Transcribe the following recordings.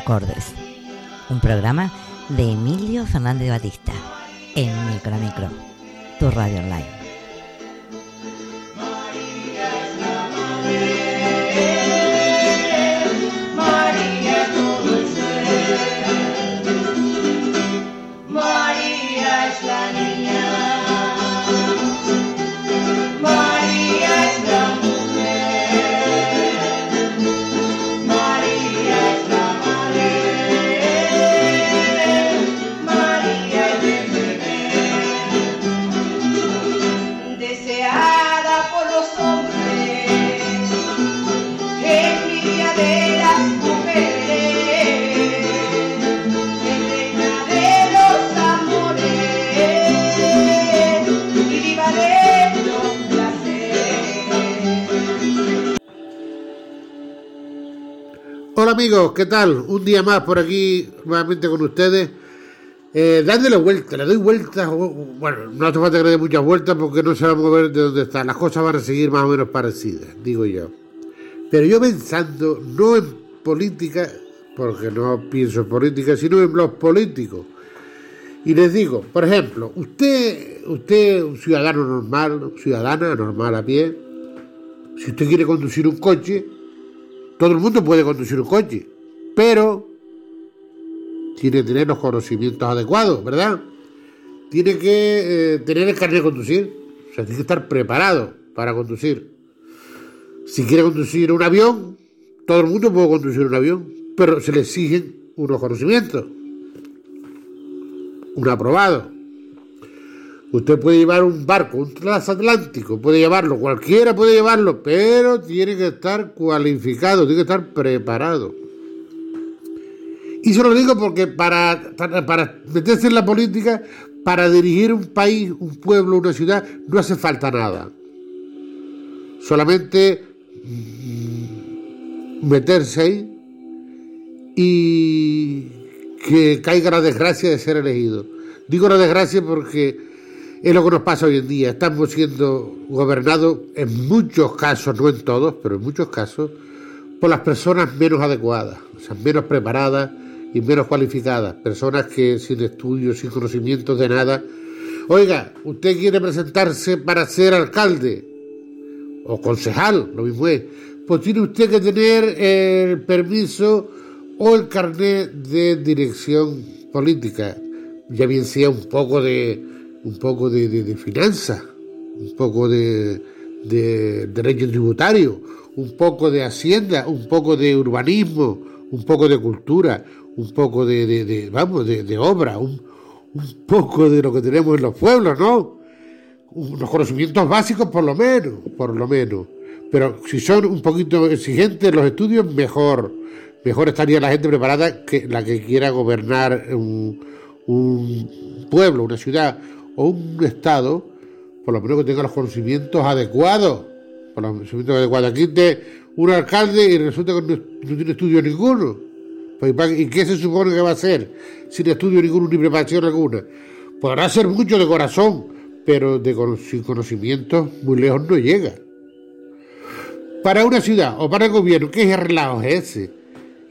Acordes, un programa de Emilio Fernández Batista en Micro Micro, tu radio online. Amigos, ¿qué tal? Un día más por aquí nuevamente con ustedes. Eh, dándole vuelta, le doy vueltas, bueno, no hace falta que le dé muchas vueltas porque no se va a mover de donde está, las cosas van a seguir más o menos parecidas, digo yo. Pero yo pensando, no en política, porque no pienso en política, sino en los políticos. Y les digo, por ejemplo, usted, usted, un ciudadano normal, ciudadana normal a pie, si usted quiere conducir un coche, todo el mundo puede conducir un coche, pero tiene que tener los conocimientos adecuados, ¿verdad? Tiene que eh, tener el carnet de conducir, o sea, tiene que estar preparado para conducir. Si quiere conducir un avión, todo el mundo puede conducir un avión, pero se le exigen unos conocimientos, un aprobado. Usted puede llevar un barco, un transatlántico, puede llevarlo, cualquiera puede llevarlo, pero tiene que estar cualificado, tiene que estar preparado. Y se lo digo porque para, para meterse en la política, para dirigir un país, un pueblo, una ciudad, no hace falta nada. Solamente mm, meterse ahí y que caiga la desgracia de ser elegido. Digo la desgracia porque es lo que nos pasa hoy en día. Estamos siendo gobernados en muchos casos, no en todos, pero en muchos casos, por las personas menos adecuadas, o sea, menos preparadas y menos cualificadas. Personas que sin estudios, sin conocimientos de nada. Oiga, usted quiere presentarse para ser alcalde o concejal, lo mismo es. Pues tiene usted que tener el permiso o el carnet de dirección política, ya bien sea un poco de un poco de, de, finanzas, un poco de, de derecho tributario, un poco de hacienda, un poco de urbanismo, un poco de cultura, un poco de, vamos, de, obra, un, un, poco de lo que tenemos en los pueblos, ¿no? Unos conocimientos básicos por lo menos, por lo menos. Pero si son un poquito exigentes los estudios, mejor. Mejor estaría la gente preparada que la que quiera gobernar un, un pueblo, una ciudad o un Estado, por lo menos que tenga los conocimientos adecuados. Por los conocimientos adecuados. Aquí te un alcalde y resulta que no, tiene estudio ninguno. Pues, ¿Y qué se supone que va a hacer sin estudio ninguno ni preparación alguna? Podrá ser mucho de corazón, pero de, sin conocimientos muy lejos no llega. Para una ciudad o para el gobierno, ¿qué relajo es ese?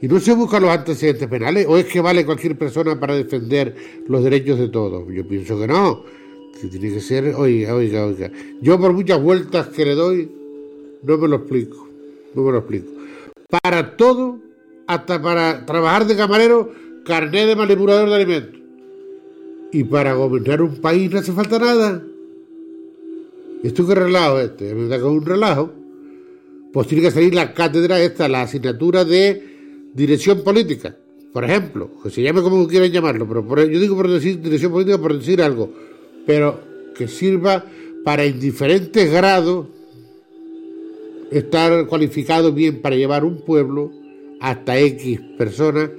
¿Y no se buscan los antecedentes penales? ¿O es que vale cualquier persona para defender los derechos de todos? Yo pienso que no. Que tiene que ser, oiga, oiga, oiga. Yo por muchas vueltas que le doy, no me lo explico. No me lo explico. Para todo, hasta para trabajar de camarero, carnet de manipulador de alimentos. Y para gobernar un país no hace falta nada. ¿Esto qué relajo este? ¿Me da que un relajo? Pues tiene que salir la cátedra esta, la asignatura de dirección política, por ejemplo, que se llame como quieran llamarlo, pero yo digo por decir dirección política por decir algo, pero que sirva para en diferentes grados estar cualificado bien para llevar un pueblo hasta X personas,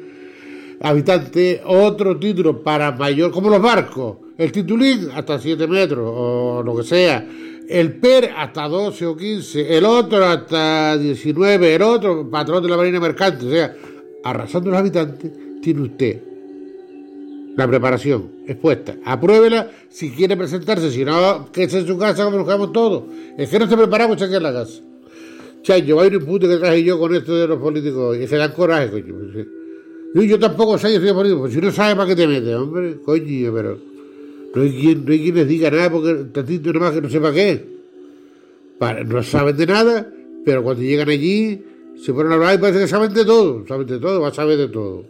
habitantes, otro título para mayor, como los barcos, el titulín hasta 7 metros o lo que sea, el PER hasta 12 o 15, el otro hasta 19, el otro patrón de la Marina Mercante. O sea, arrasando los habitantes, tiene usted la preparación expuesta. Apruébela si quiere presentarse, si no, que es en su casa como quedamos todos. Es que no se preparamos aquí en la casa. Chayo, hay un puto que traje yo con esto de los políticos y se dan coraje, coño. yo tampoco sé, yo estoy poniendo, pues si no sabes para qué te metes, hombre, coño, pero no hay quien, no hay quien les diga nada porque tantito nomás que no sepa qué. Para, no saben de nada, pero cuando llegan allí se ponen a hablar y parece que saben de todo, saben de todo, va a saber de todo.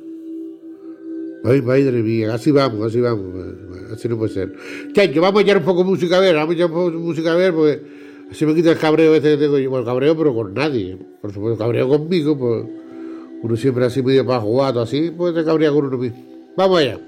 Ay, madre mía, así vamos, así vamos, así no puede ser. Chacho, vamos a echar un poco de música a ver, vamos a echar un poco de música a ver porque así me quita el cabreo este que tengo yo. Bueno, cabreo, pero con nadie. Por supuesto, cabreo conmigo, pues uno siempre así medio para jugar, así, pues te cabrea con uno mismo. Vamos allá.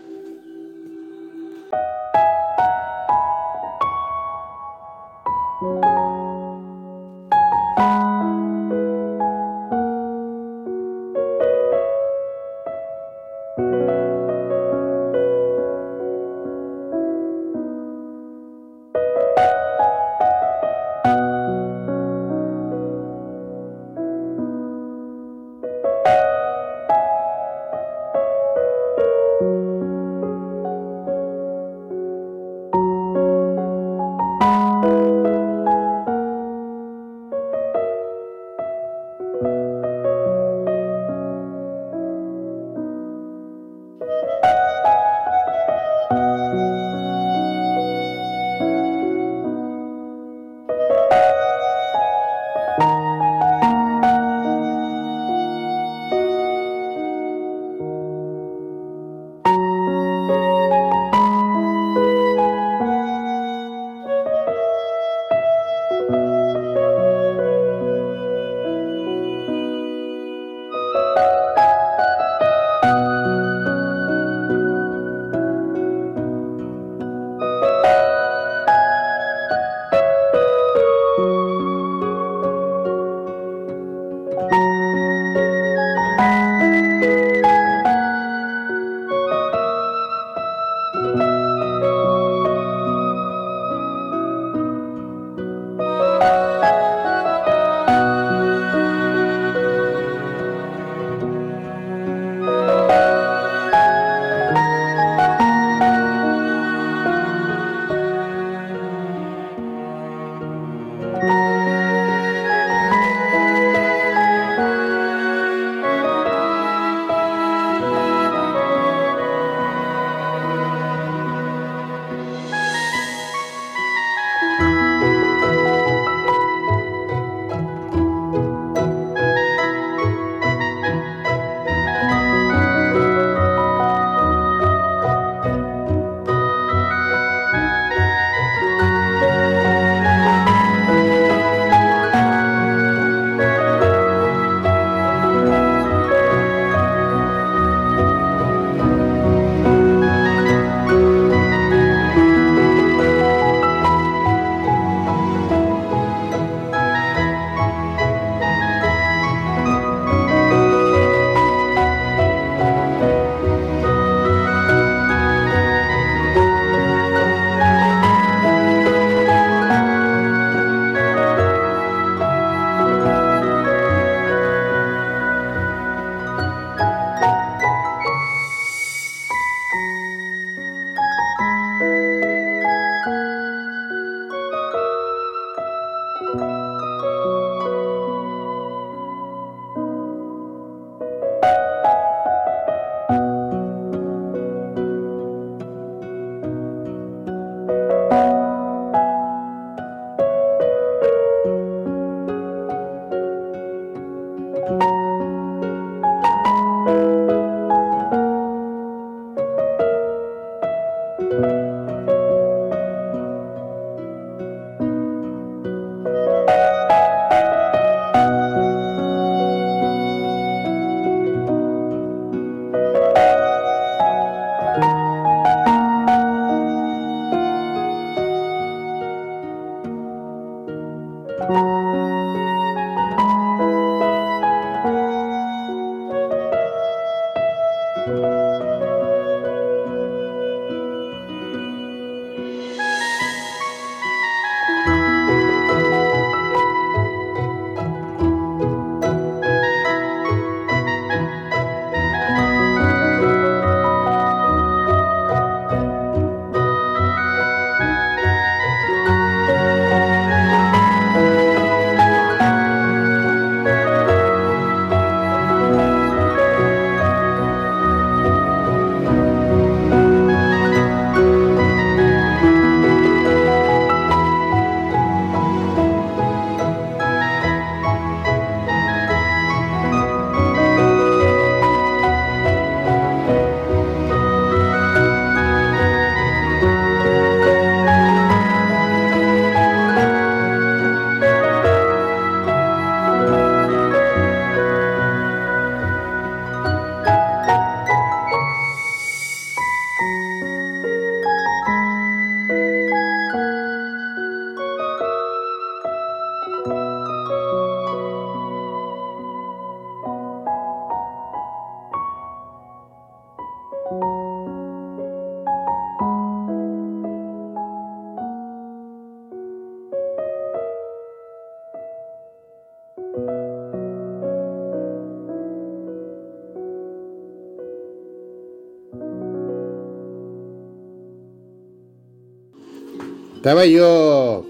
Estaba yo.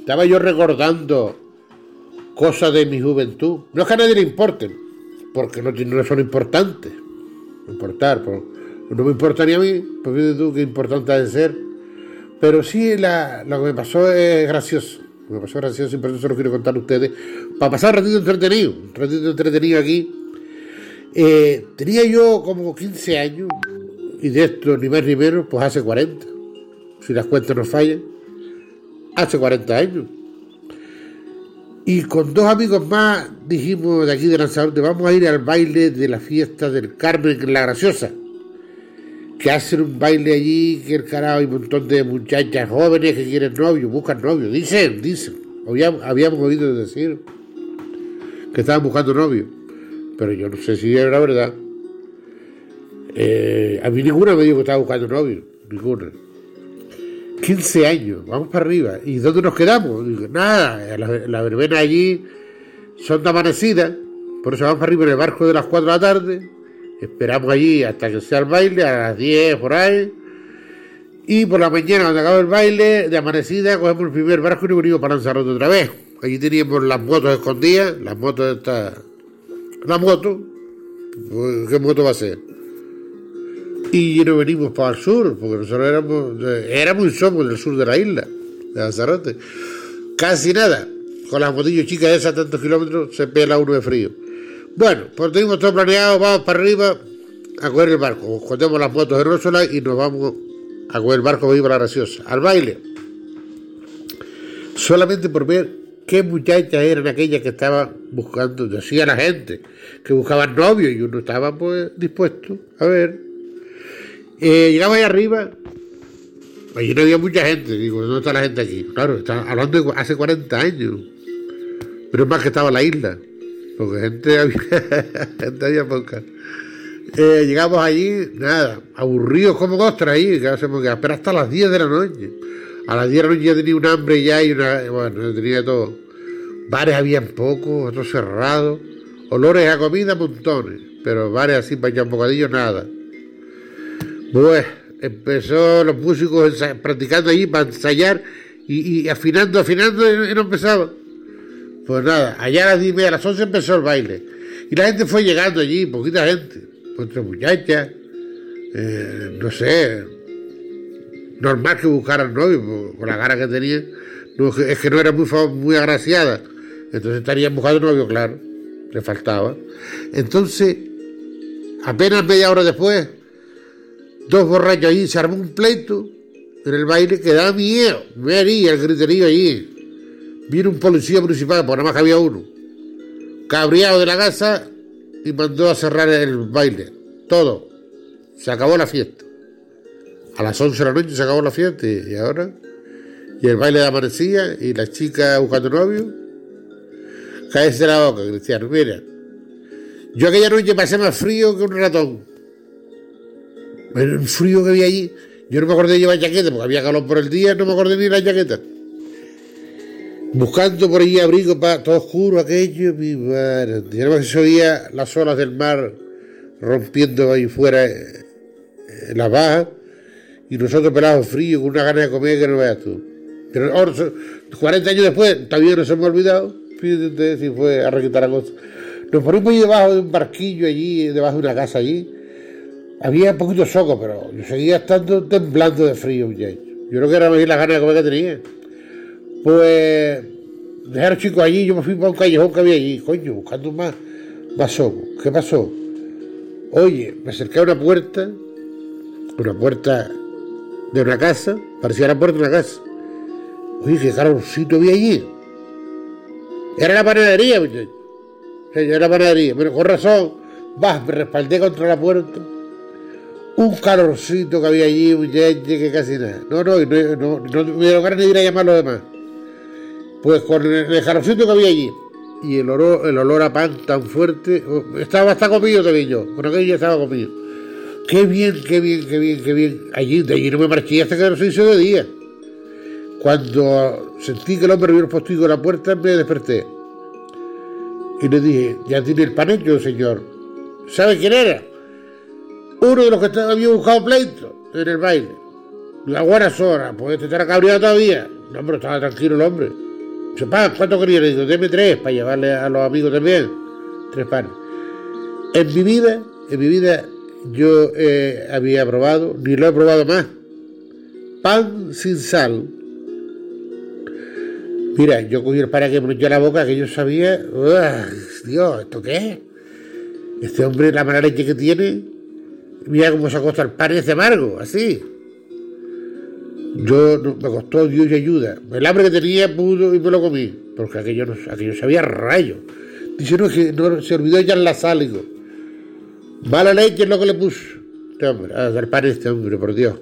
Estaba yo recordando cosas de mi juventud. No es que a nadie le importen, porque no, no son importantes. Importar, no me importa ni a mí, porque tú qué importante ha de ser. Pero sí, lo que me pasó es gracioso. Me pasó gracioso y por eso lo quiero contar a ustedes. Para pasar un ratito entretenido, un ratito entretenido aquí. Eh, tenía yo como 15 años, y de esto ni más ni menos, pues hace 40. Si las cuentas no fallan, hace 40 años. Y con dos amigos más dijimos de aquí de Lanzarote, vamos a ir al baile de la fiesta del Carmen en La Graciosa. Que hacen un baile allí, que el carajo hay un montón de muchachas jóvenes que quieren novio, buscan novio. Dicen, dicen. Habíamos, oído decir que estaban buscando novio. Pero yo no sé si era verdad. Eh, a mí ninguna me dijo que estaba buscando novio. Ninguna. 15 años, vamos para arriba. ¿Y dónde nos quedamos? nada, la, verbena allí son de amanecida, por eso vamos para arriba en el barco de las 4 de la tarde, esperamos allí hasta que sea el baile, a las 10 por ahí, y por la mañana cuando acaba el baile, de amanecida, cogemos el primer barco y nos venimos para Lanzarote otra vez. Allí teníamos las motos escondidas, las motos de esta... La moto, pues, ¿qué moto va a ser? Y nos venimos para el sur, porque nosotros éramos, éramos y somos del sur de la isla, de Lanzarote. Casi nada. Con las motillas chicas esas tantos kilómetros se pela uno de frío. Bueno, pues tenemos todo planeado, vamos para arriba a coger el barco. Escondemos las motos de Rosola y nos vamos a coger el barco viva la graciosa. Al baile. Solamente por ver qué muchachas eran aquellas que estaban buscando, decía la gente, que buscaban novios y uno estaba pues dispuesto a ver eh, llegamos ahí arriba, allí no había mucha gente, digo, ¿dónde está la gente aquí? Claro, está hablando de hace 40 años, pero es más que estaba la isla, porque gente había, gente había poca. Eh, llegamos allí, nada, aburridos como ostras ahí, que hacemos que esperar hasta las 10 de la noche. A las 10 de la noche ya tenía un hambre ya y una, bueno, tenía todo. Bares habían pocos, otros cerrados, olores a comida montones, pero bares así para echar un bocadillo, nada. Pues empezó los músicos practicando allí para ensayar y, afinando, afinando y no empezaba. Pues nada, allá a las 10 a las 11 empezó el baile. Y la gente fue llegando allí, poquita gente, otra muchachas, eh, no sé, normal que buscaran novio, con la cara que tenía. es que no era muy, muy agraciada. Entonces estarían buscando novio, claro, le faltaba. Entonces, apenas media hora después, dos borrachos allí, se armó un pleito en el baile que daba miedo, me haría el griterío allí. Vino un policía municipal, por nada más que había uno, cabreado de la casa y mandó a cerrar el baile. Todo. Se acabó la fiesta. A las 11 de la noche se acabó la fiesta y ahora. Y el baile de amanecía y la chica buscando novio. Caese la boca, Cristiano. Mira, yo aquella noche pasé más frío que un ratón el frío que había allí. Yo no me acordé de llevar chaqueta porque había calor por el día, no me acordé ni la chaqueta. Buscando por allí abrigo para todo oscuro aquello, mi madre. Y se oía las olas del mar rompiendo ahí fuera eh, en la baja y nosotros pelados frío con una gana de comer que no veas tú. Pero ahora, 40 años después, todavía no me ha olvidado. Fíjate si fue a requitar la cosa. Nos ponimos ahí debajo de un barquillo allí, debajo de una casa allí había poquito soco, pero yo seguía estando temblando de frío, muchachos. Yo creo que era la gana de comer que tenía. Pues dejaron chicos allí, yo me fui para un callejón que había allí, coño, buscando más, más soco. ¿Qué pasó? Oye, me acerqué a una puerta, una puerta de una casa, parecía la puerta de una casa. Oye, qué calorcito había allí. Era la panadería, muchachos. Era la panadería. Pero con razón, vas, me respaldé contra la puerta un calorcito que había allí, un que casi nada. No, no, no, no, no me dio ganas de ir a llamar a los demás. Pues con el, calorcito que había allí y el olor, el olor a pan tan fuerte, oh, estaba hasta comido también yo, con aquello ya estaba comido. Qué bien, qué bien, qué bien, qué bien. Allí, de allí no me marché hasta que se hizo de día. Cuando sentí que el hombre vio el en la puerta, me desperté. Y le dije, ya tiene el pan hecho, señor. ¿Sabe quién era? Uno de los que había buscado pleito en el baile. A buenas horas, pues te estará cabreado todavía. No, hombre, estaba tranquilo el hombre. Dice, ¿cuánto quería? Le digo, deme tres para llevarle a los amigos también. Tres panes. En mi vida, en mi vida, yo eh, había probado, ni lo he probado más. Pan sin sal. Mira, yo cogí el pan que me la boca, que yo sabía, Dios, ¿esto qué es? Este hombre, la leche que tiene, mira cómo se acosta el pan ese amargo, así. Yo me costó Dios y ayuda. El hambre que tenía pudo y me lo comí, porque aquello, no, aquello rayo. Dice, no, que no, se olvidó ya en la sal, digo. Mala leche es lo que le puso. Este hombre, a dar pan este hombre, por Dios.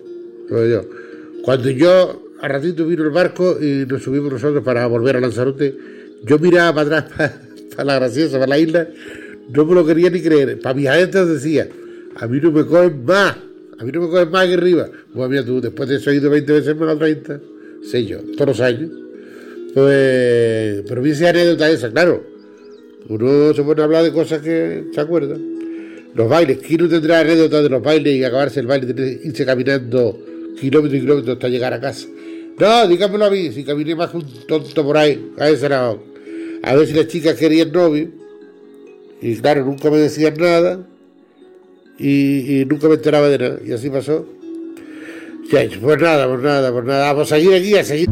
Por Dios. Cuando yo, a ratito vino el barco y nos subimos nosotros para volver a Lanzarote, yo miraba para atrás, para, la graciosa, para la isla, no me lo quería ni creer. Para mis adentros decía, a mí no me cogen más. A mí no me coges más que arriba. Pues mira tú, después de eso he ido 20 veces menos 30, sé yo, todos los años. Pues, pero esa anécdota esa, claro. Uno se pone a hablar de cosas que se acuerda. Los bailes, ¿quién no tendrá anécdotas de los bailes y acabarse el baile irse caminando kilómetros y kilómetros hasta llegar a casa? No, dígamelo a mí, si caminé más que un tonto por ahí, a ese lado. A ver si las chicas querían novio. Y claro, nunca me decían nada y, nunca me enteraba de nada. Y así pasó. pues nada, pues nada, pues nada. Vamos a seguir aquí, a seguir.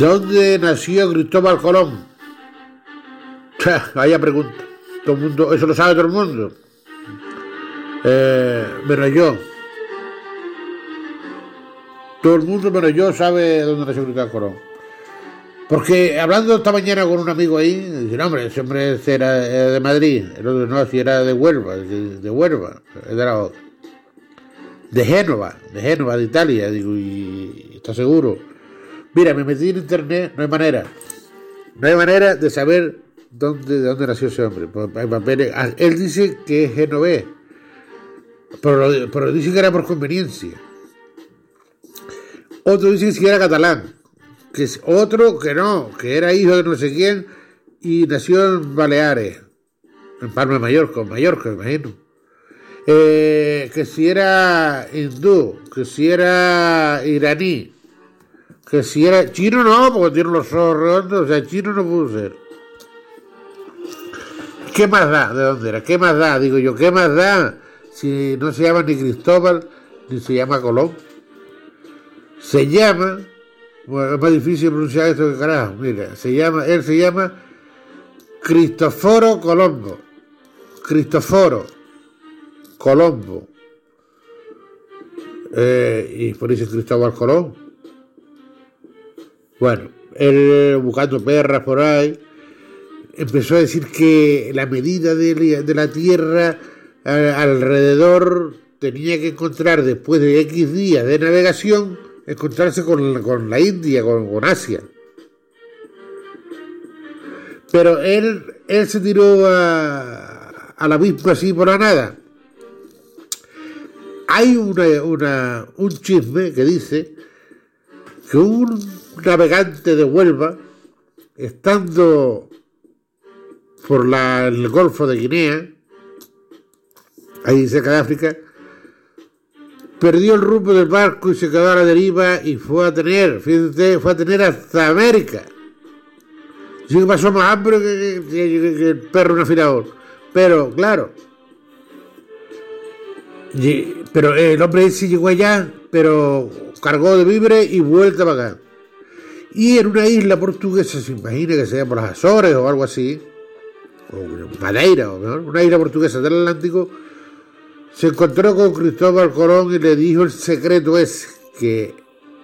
Dónde nació Cristóbal Colón? Vaya pregunta. Todo el mundo, eso lo sabe todo el mundo. Eh, menos yo. Todo el mundo menos yo sabe dónde nació Cristóbal Colón. Porque hablando esta mañana con un amigo ahí, dice, no, hombre, ese hombre era de Madrid, el otro no, si era de Huelva, de, Huelva, era de Génova, de Génova, de Italia, digo, y está seguro. Mira, me metí en internet, no hay manera. No hay manera de saber dónde, de dónde nació ese hombre. Pues, ah, él dice que es genovés, pero, pero dice que era por conveniencia. Otro dice que era catalán. Que otro que no, que era hijo de no sé quién y nació en Baleares, en Palma de Mallorca, Mallorca, imagino. Eh, que si era hindú, que si era iraní, que si era chino no, porque tiene los ojos redondos, o sea, chino no pudo ser. ¿Qué más da? ¿De dónde era? ¿Qué más da? Digo yo, ¿qué más da? Si no se llama ni Cristóbal, ni se llama Colón. Se llama, bueno, es más difícil pronunciar esto que carajo, mira, se llama, él se llama Cristoforo Colombo. Cristoforo Colombo. Eh, y por eso Cristóbal Colón. Bueno, él buscando perras por ahí, empezó a decir que la medida de, la Tierra alrededor tenía que encontrar, después de X días de navegación, encontrarse con, la India, con, Asia. Pero él, él se tiró a, la misma así por la nada. Hay una, un chisme que dice que un navegante de Huelva, estando por la, el Golfo de Guinea, ahí cerca de África, perdió el rumbo del barco y se quedó a la deriva y fue a tener, fíjate, fue a tener hasta América. Sí que pasó más hambre que, el perro un afilador. Pero, claro. pero el hombre sí llegó allá, pero cargó de vibre y vuelta para acá. Y en una isla portuguesa, se imagina que sea por las Azores o algo así, o Madeira, o mejor, una isla portuguesa del Atlántico, se encontró con Cristóbal Colón y le dijo el secreto es que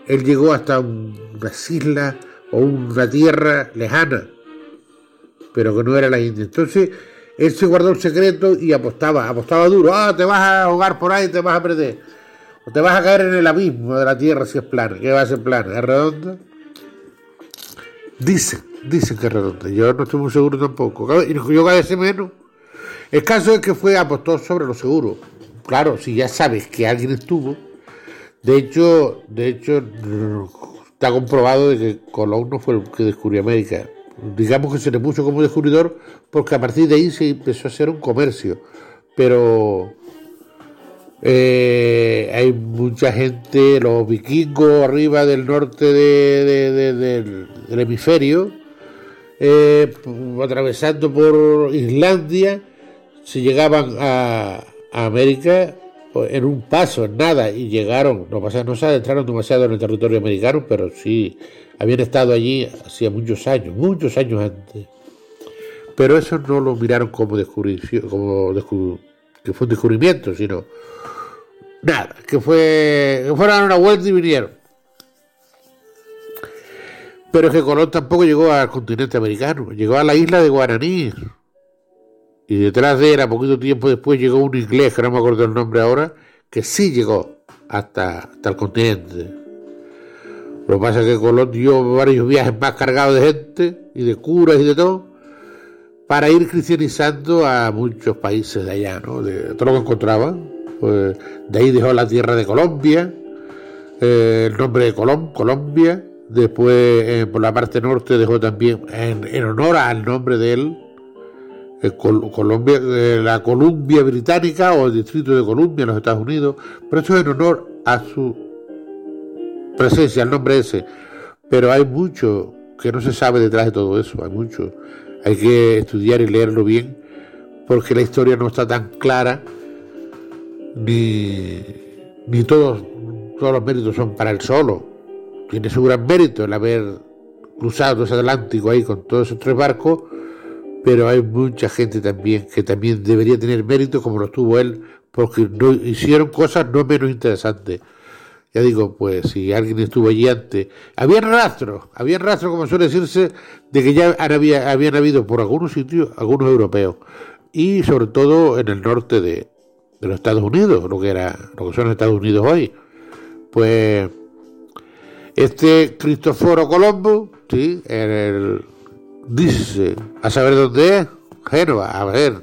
él llegó hasta unas islas o una tierra lejana, pero que no era la India. Entonces, él se guardó el secreto y apostaba, apostaba duro, ah, te vas a ahogar por ahí, te vas a perder, o te vas a caer en el abismo de la tierra si es plana, ¿qué va a ser plana? ¿Es redonda? Dicen, dicen que es redonda. Yo no estoy muy seguro tampoco. Yo cada vez menos. El caso es que fue apostó sobre lo seguro. Claro, si ya sabes que alguien estuvo. De hecho, de hecho, está comprobado de que Colón no fue el que descubrió América. Digamos que se le puso como descubridor porque a partir de ahí se empezó a hacer un comercio. Pero eh, hay mucha gente, los vikingos arriba del norte del, hemisferio, eh, atravesando por Islandia, se llegaban a, América en un paso, en nada, y llegaron, no, no se adentraron demasiado en el territorio americano, pero sí habían estado allí hacía muchos años, muchos años antes. Pero eso no lo miraron como, como que fue un descubrimiento, sino Nada, que fue que fueron una vuelta y vinieron. Pero es que Colón tampoco llegó al continente americano, llegó a la isla de Guaraní. Y detrás de él, a poquito tiempo después, llegó un inglés, que no me acuerdo el nombre ahora, que sí llegó hasta, hasta el continente. Lo que pasa es que Colón dio varios viajes más cargados de gente y de curas y de todo, para ir cristianizando a muchos países de allá, ¿no? De todo lo que encontraban. Pues de ahí dejó la tierra de Colombia, eh, el nombre de Colom, Colombia. Después, eh, por la parte norte, dejó también, en, honor al nombre de él, Colombia, la Columbia Británica o el Distrito de Columbia en los Estados Unidos. Pero eso es en honor a su presencia, al nombre ese. Pero hay mucho que no se sabe detrás de todo eso, hay mucho. Hay que estudiar y leerlo bien, porque la historia no está tan clara ni, ni todos, todos los méritos son para él solo. Tiene su gran mérito el haber cruzado ese Atlántico ahí con todos esos tres barcos, pero hay mucha gente también que también debería tener mérito como lo tuvo él, porque no, hicieron cosas no menos interesantes. Ya digo, pues si alguien estuvo allí antes, había rastros, había rastros, como suele decirse, de que ya había, habían habido por algunos sitios, algunos europeos, y sobre todo en el norte de, de los Estados Unidos, lo que era, lo que son los Estados Unidos hoy. Pues Este Cristóforo Colombo, sí, en el, dice, a saber dónde es, Génova, a ver,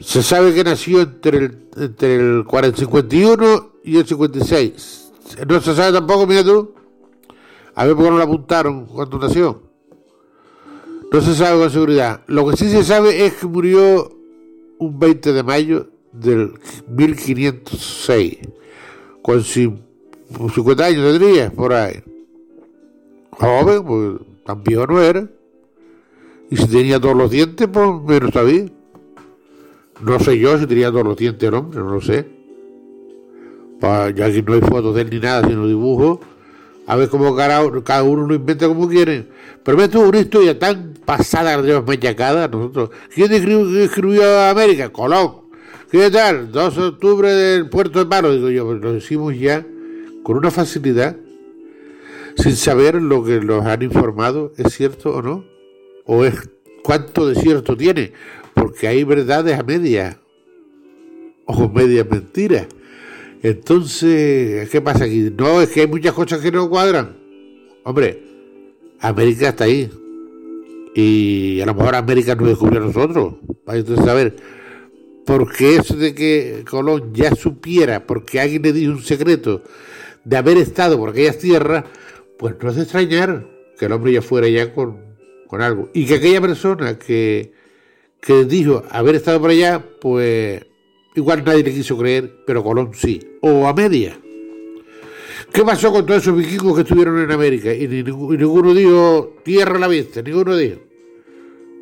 se sabe que nació entre el, entre el 51 y el 56. No se sabe tampoco, mira tú, a ver por qué no lo apuntaron cuando nació. No se sabe con seguridad. Lo que sí se sabe es que murió un 20 de mayo del 1506, con 50 años tendría, por ahí. Joven, pues tan viejo no era. Y si tenía todos los dientes, pues menos todavía. No sé yo si tenía todos los dientes el hombre, no lo sé. ya que no hay fotos de él ni nada, sino dibujos. A ver cómo cada, uno lo inventa como quiere. Pero me tuvo una historia tan pasada, la tenemos nosotros. ¿Quién escribió, América? Colón. ¿Qué tal? 2 de octubre del puerto de Paro. Digo yo, lo decimos ya con una facilidad, sin saber lo que nos han informado, ¿es cierto o no? ¿O es cuánto de cierto tiene? Porque hay verdades a media, o media mentira. Entonces, ¿qué pasa aquí? No, es que hay muchas cosas que no cuadran. Hombre, América está ahí. Y a lo mejor América nos descubrió a nosotros. Para entonces saber. Porque eso de que Colón ya supiera, porque alguien le dijo un secreto, de haber estado por aquellas tierras, pues no es extrañar que el hombre ya fuera ya con, con algo. Y que aquella persona que, que dijo haber estado por allá, pues igual nadie le quiso creer, pero Colón sí, o a media. ¿Qué pasó con todos esos vikingos que estuvieron en América? Y, ninguno dijo tierra a la vista, ninguno dijo.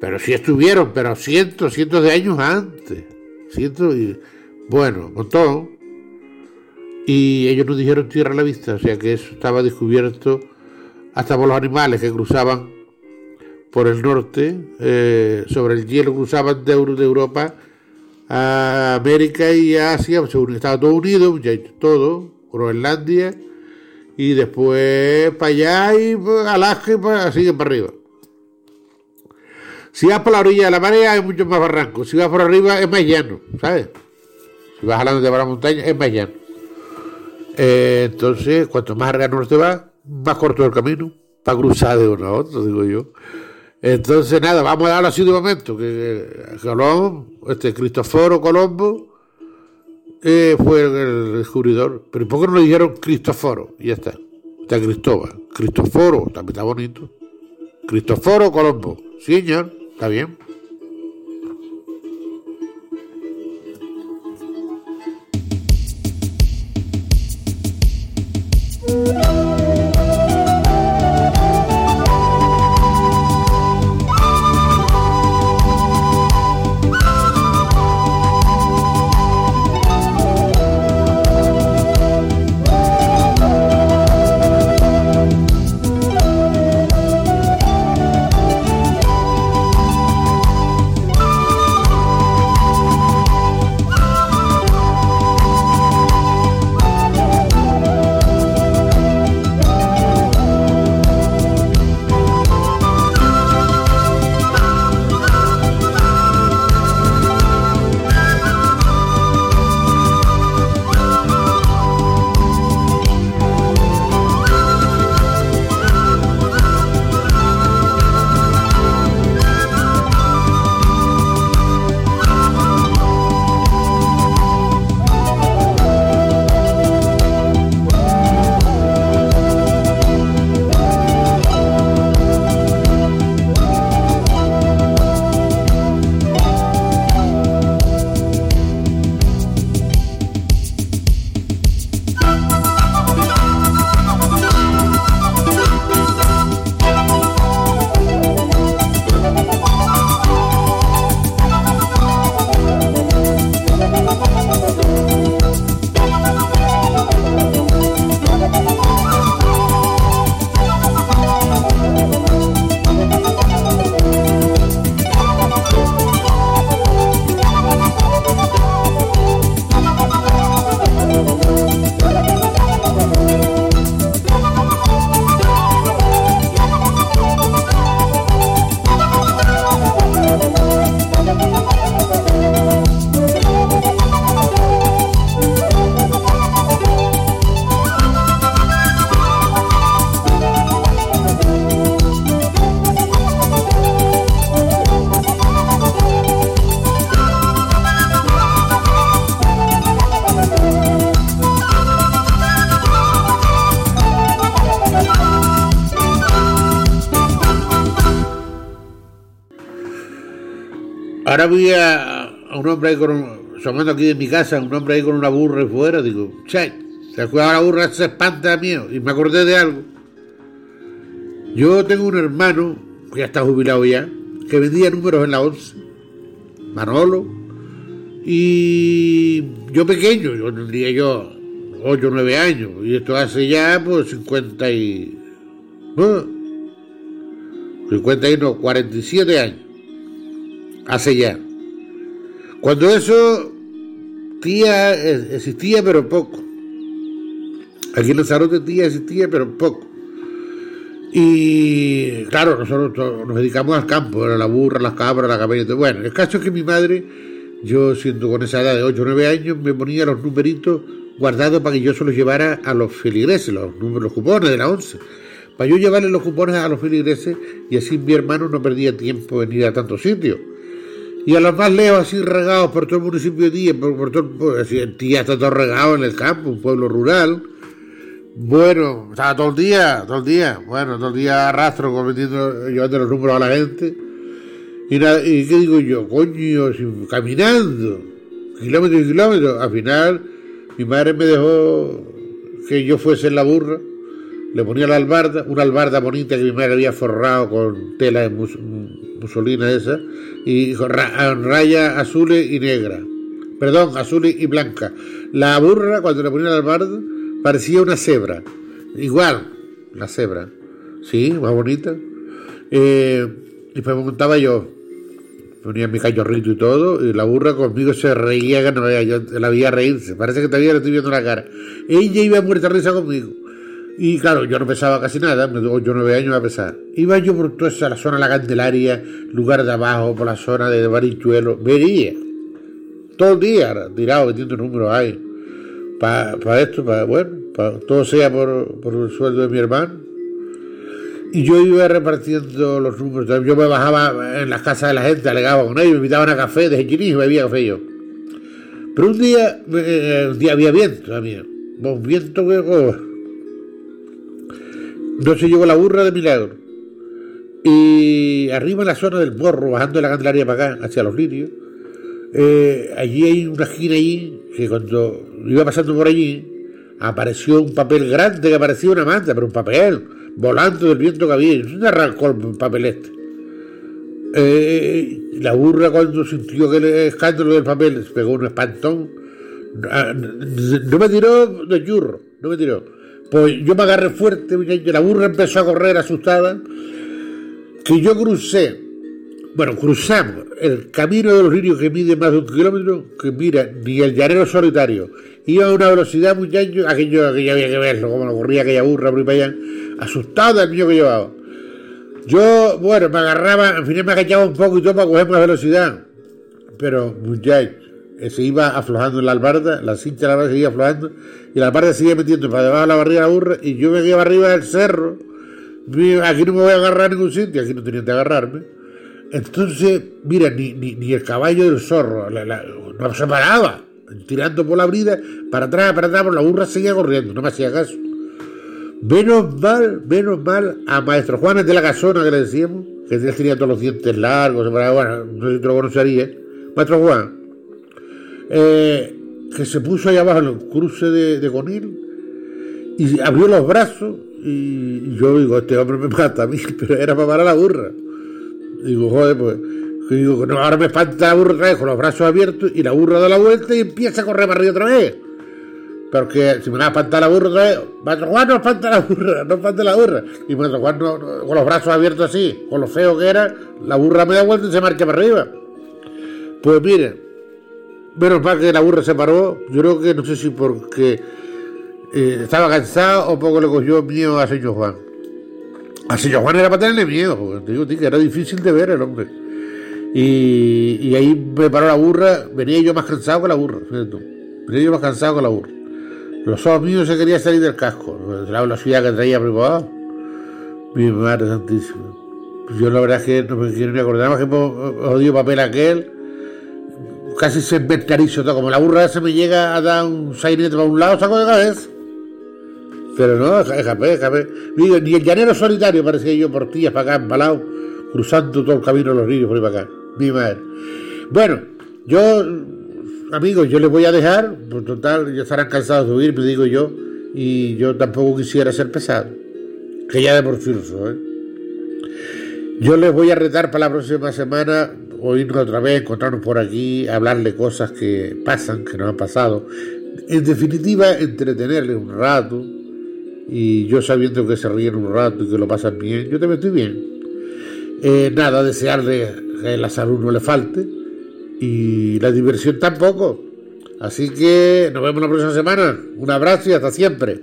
Pero sí estuvieron, pero cientos, cientos de años antes. Cientos y, bueno, montón y ellos nos dijeron tierra a la vista, o sea que eso estaba descubierto hasta por los animales que cruzaban por el norte, eh, sobre el hielo cruzaban de, de, Europa a América y a Asia, estaba todo unido, ya todo, Groenlandia, y después para allá y Alaska y para, sigue para arriba. Si vas por la orilla de la marea hay muchos más barrancos, si vas por arriba es más llano, ¿sabes? Si vas hablando de la montaña es más llano. Eh, entonces, cuanto más arriba norte va, más corto el camino para cruzar de uno a otro, digo yo. Entonces, nada, vamos a darlo así de momento, que Colón, este Cristoforo Colombo, eh, fue el descubridor. Pero ¿por qué no le dijeron Cristoforo? Y ya está. Está Cristóbal. Cristoforo, también está bonito. Cristoforo Colombo. Sí, señor, está bien. Ahora voy a, un hombre ahí con aquí en mi casa, un hombre ahí con una burra y fuera, digo, che, se cuidado la burra, se espanta mío, y me acordé de algo. Yo tengo un hermano, que ya está jubilado ya, que vendía números en la 11, Manolo, y yo pequeño, yo tendría yo 8 o 9 años, y esto hace ya pues 50 y... 51, 47 años. Hace ya. Cuando eso tía existía pero poco. Aquí en Lanzarote tía existía pero poco. Y claro, nosotros nos dedicamos al campo, a la burra, las cabras, la cabeza. Bueno, el caso es que mi madre, yo siendo con esa edad de 8 o 9 años, me ponía los numeritos guardados para que yo se los llevara a los feligreses, los, los cupones de la once para yo llevarle los cupones a los feligreses y así mi hermano no perdía tiempo en ir a tantos sitios. Y a los más lejos, así regados por todo el municipio de Tía, por, todo, pues, Tía está todo regado en el campo, un pueblo rural. Bueno, estaba todo el día, todo el día, bueno, todo el día arrastro cometiendo, llevando los números a la gente. Y, y ¿qué digo yo? Coño, caminando, kilómetros y kilómetros. Al final, mi madre me dejó que yo fuese en la burra le ponía la albarda, una albarda bonita que mi madre había forrado con tela de musolina esa, y con raya azul y negra. Perdón, azul y blanca. La burra, cuando le ponía la albarda, parecía una cebra. Igual, la cebra. Sí, más bonita. Eh, y pues me montaba yo. Ponía mi cachorrito y todo, y la burra conmigo se reía que no la veía reírse. Parece que todavía le estoy viendo la cara. Ella iba a muerta risa conmigo. Y claro, yo no pesaba casi nada, yo nueve años a pesar. Iba yo por toda esa zona de la Candelaria, lugar de abajo, por la zona de Barichuelo, vería. Todo el día tirado metiendo números ahí. Para esto, para, bueno, todo sea por, por el sueldo de mi hermano. Y yo iba repartiendo los números. Yo me bajaba en las casas de la gente, alegaba con ellos, me invitaban a café, desde y bebía café yo. Pero un día, eh, día había viento también. Un viento que... se llegó la burra de milagro. Y arriba en la zona del morro, bajando la Candelaria para acá, hacia los lirios, eh, allí hay una esquina allí que cuando iba pasando por allí, apareció un papel grande que parecía una manta, pero un papel, volando del viento que había. Se arrancó el papel este. Eh, la burra cuando sintió que el escándalo del papel pegó un espantón. No me tiró de churro, no me tiró pues yo me agarré fuerte, la burra empezó a correr asustada, que yo crucé, bueno, cruzamos el camino de los lirios que mide más de un kilómetro, que mira, ni el llanero solitario, iba a una velocidad, muchachos, aquello, aquello había que verlo, como lo corría aquella burra por allá, asustada el mío que llevaba. Yo, bueno, me agarraba, al final me agachaba un poco y todo para coger más velocidad, pero muchachos, se iba aflojando la albarda, la cincha de la albarda seguía aflojando, y la albarda seguía metiendo para debajo de la barriga de la burra, y yo me quedaba arriba del cerro, aquí no me voy a agarrar ningún sitio, aquí no tenían que agarrarme. Entonces, mira, ni, ni, el caballo del zorro no se paraba, tirando por la brida, para atrás, para atrás, por la burra seguía corriendo, no me hacía caso. Menos mal, menos mal a Maestro Juan de la Casona que le decíamos, que tenía todos los dientes largos, bueno, no sé si lo conocería. Maestro Juan, eh, que se puso ahí abajo en el cruce de, de Conil y abrió los brazos y yo digo, este hombre me mata a mí, pero era para parar la burra. Digo, joder, pues, digo, no, ahora me espanta la burra otra vez con los brazos abiertos y la burra da la vuelta y empieza a correr para arriba otra vez. Porque si me va a espantar la burra otra vez, Maestro Juan no espanta la burra, no espanta la burra. Y Maestro Juan con los brazos abiertos así, con lo feo que era, la burra me da vuelta y se marcha para arriba. Pues mire, Menos mal que la burra se paró, yo creo que no sé si porque eh, estaba cansado o poco le cogió miedo a señor Juan. A señor Juan era para tenerle miedo, te digo que era difícil de ver el hombre. Y, ahí me paró la burra, venía yo más cansado que la burra, venía yo más cansado que la burra. Los ojos míos se quería salir del casco, la velocidad que traía preparado. Mi madre santísima. Yo la verdad es que no me quiero ni acordar más que odio papel aquel casi se todo. Como la burra se me llega a dar un sainete para un lado, saco de cabeza. Pero no, déjame, déjame. Ni el llanero solitario parecía yo por tías para acá, empalado, cruzando todo el camino de los ríos por ahí para acá. Mi madre. Bueno, yo, amigos, yo les voy a dejar, por total, ya estarán cansados de oír, me digo yo, y yo tampoco quisiera ser pesado, que ya de por lo soy. Yo les voy a retar para la próxima semana oírnos otra vez, encontrarnos por aquí, hablarle cosas que pasan, que nos han pasado. En definitiva, entretenerles un rato y yo sabiendo que se ríen un rato y que lo pasan bien, yo también estoy bien. Eh, nada, desearle que la salud no le falte y la diversión tampoco. Así que nos vemos la próxima semana. Un abrazo y hasta siempre.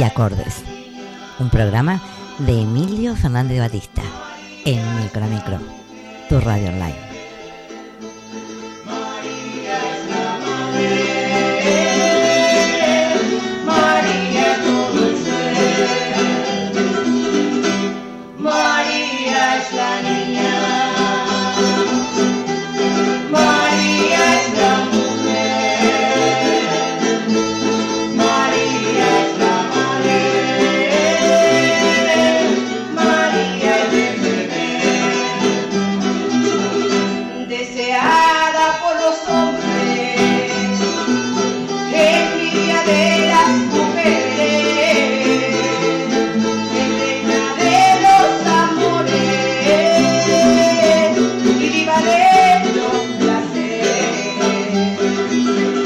Y acordes. Un programa de Emilio Fernández Batista en Micro Micro, tu radio online.